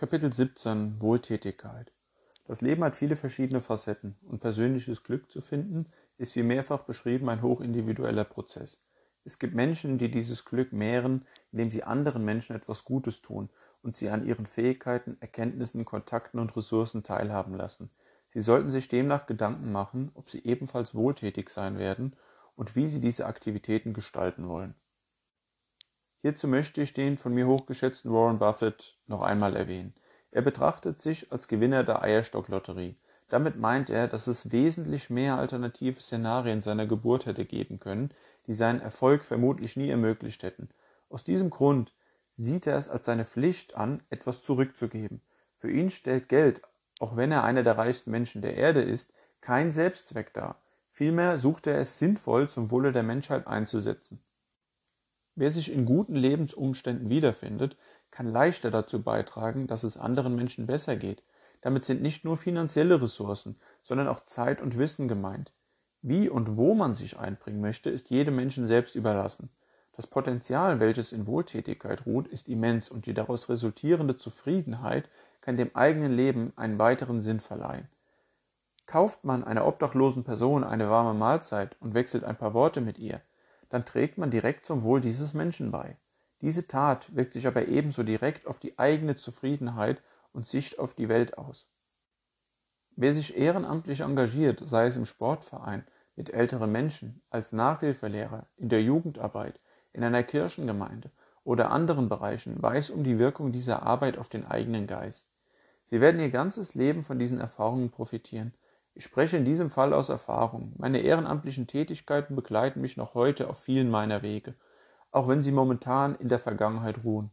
Kapitel 17 Wohltätigkeit Das Leben hat viele verschiedene Facetten und persönliches Glück zu finden ist wie mehrfach beschrieben ein hochindividueller Prozess. Es gibt Menschen, die dieses Glück mehren, indem sie anderen Menschen etwas Gutes tun und sie an ihren Fähigkeiten, Erkenntnissen, Kontakten und Ressourcen teilhaben lassen. Sie sollten sich demnach Gedanken machen, ob sie ebenfalls wohltätig sein werden und wie sie diese Aktivitäten gestalten wollen. Hierzu möchte ich den von mir hochgeschätzten Warren Buffett noch einmal erwähnen. Er betrachtet sich als Gewinner der Eierstocklotterie. Damit meint er, dass es wesentlich mehr alternative Szenarien seiner Geburt hätte geben können, die seinen Erfolg vermutlich nie ermöglicht hätten. Aus diesem Grund sieht er es als seine Pflicht an, etwas zurückzugeben. Für ihn stellt Geld, auch wenn er einer der reichsten Menschen der Erde ist, kein Selbstzweck dar. Vielmehr sucht er es sinnvoll zum Wohle der Menschheit einzusetzen. Wer sich in guten Lebensumständen wiederfindet, kann leichter dazu beitragen, dass es anderen Menschen besser geht. Damit sind nicht nur finanzielle Ressourcen, sondern auch Zeit und Wissen gemeint. Wie und wo man sich einbringen möchte, ist jedem Menschen selbst überlassen. Das Potenzial, welches in Wohltätigkeit ruht, ist immens und die daraus resultierende Zufriedenheit kann dem eigenen Leben einen weiteren Sinn verleihen. Kauft man einer obdachlosen Person eine warme Mahlzeit und wechselt ein paar Worte mit ihr, dann trägt man direkt zum Wohl dieses Menschen bei. Diese Tat wirkt sich aber ebenso direkt auf die eigene Zufriedenheit und Sicht auf die Welt aus. Wer sich ehrenamtlich engagiert, sei es im Sportverein, mit älteren Menschen, als Nachhilfelehrer, in der Jugendarbeit, in einer Kirchengemeinde oder anderen Bereichen, weiß um die Wirkung dieser Arbeit auf den eigenen Geist. Sie werden ihr ganzes Leben von diesen Erfahrungen profitieren ich spreche in diesem Fall aus Erfahrung. Meine ehrenamtlichen Tätigkeiten begleiten mich noch heute auf vielen meiner Wege, auch wenn sie momentan in der Vergangenheit ruhen.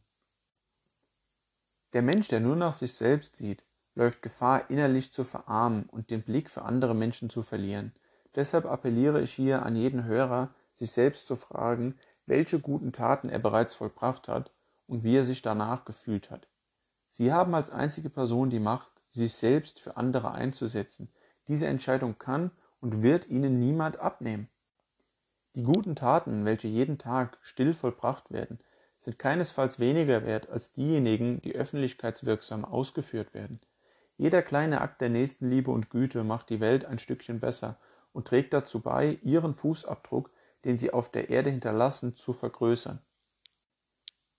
Der Mensch, der nur nach sich selbst sieht, läuft Gefahr, innerlich zu verarmen und den Blick für andere Menschen zu verlieren. Deshalb appelliere ich hier an jeden Hörer, sich selbst zu fragen, welche guten Taten er bereits vollbracht hat und wie er sich danach gefühlt hat. Sie haben als einzige Person die Macht, sich selbst für andere einzusetzen, diese Entscheidung kann und wird ihnen niemand abnehmen. Die guten Taten, welche jeden Tag still vollbracht werden, sind keinesfalls weniger wert als diejenigen, die öffentlichkeitswirksam ausgeführt werden. Jeder kleine Akt der Nächstenliebe und Güte macht die Welt ein Stückchen besser und trägt dazu bei, ihren Fußabdruck, den sie auf der Erde hinterlassen, zu vergrößern.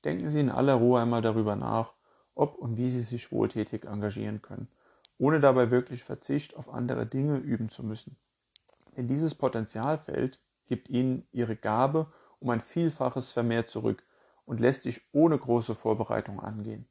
Denken Sie in aller Ruhe einmal darüber nach, ob und wie Sie sich wohltätig engagieren können ohne dabei wirklich Verzicht auf andere Dinge üben zu müssen. Denn dieses Potenzialfeld gibt ihnen ihre Gabe um ein Vielfaches vermehrt zurück und lässt sich ohne große Vorbereitung angehen.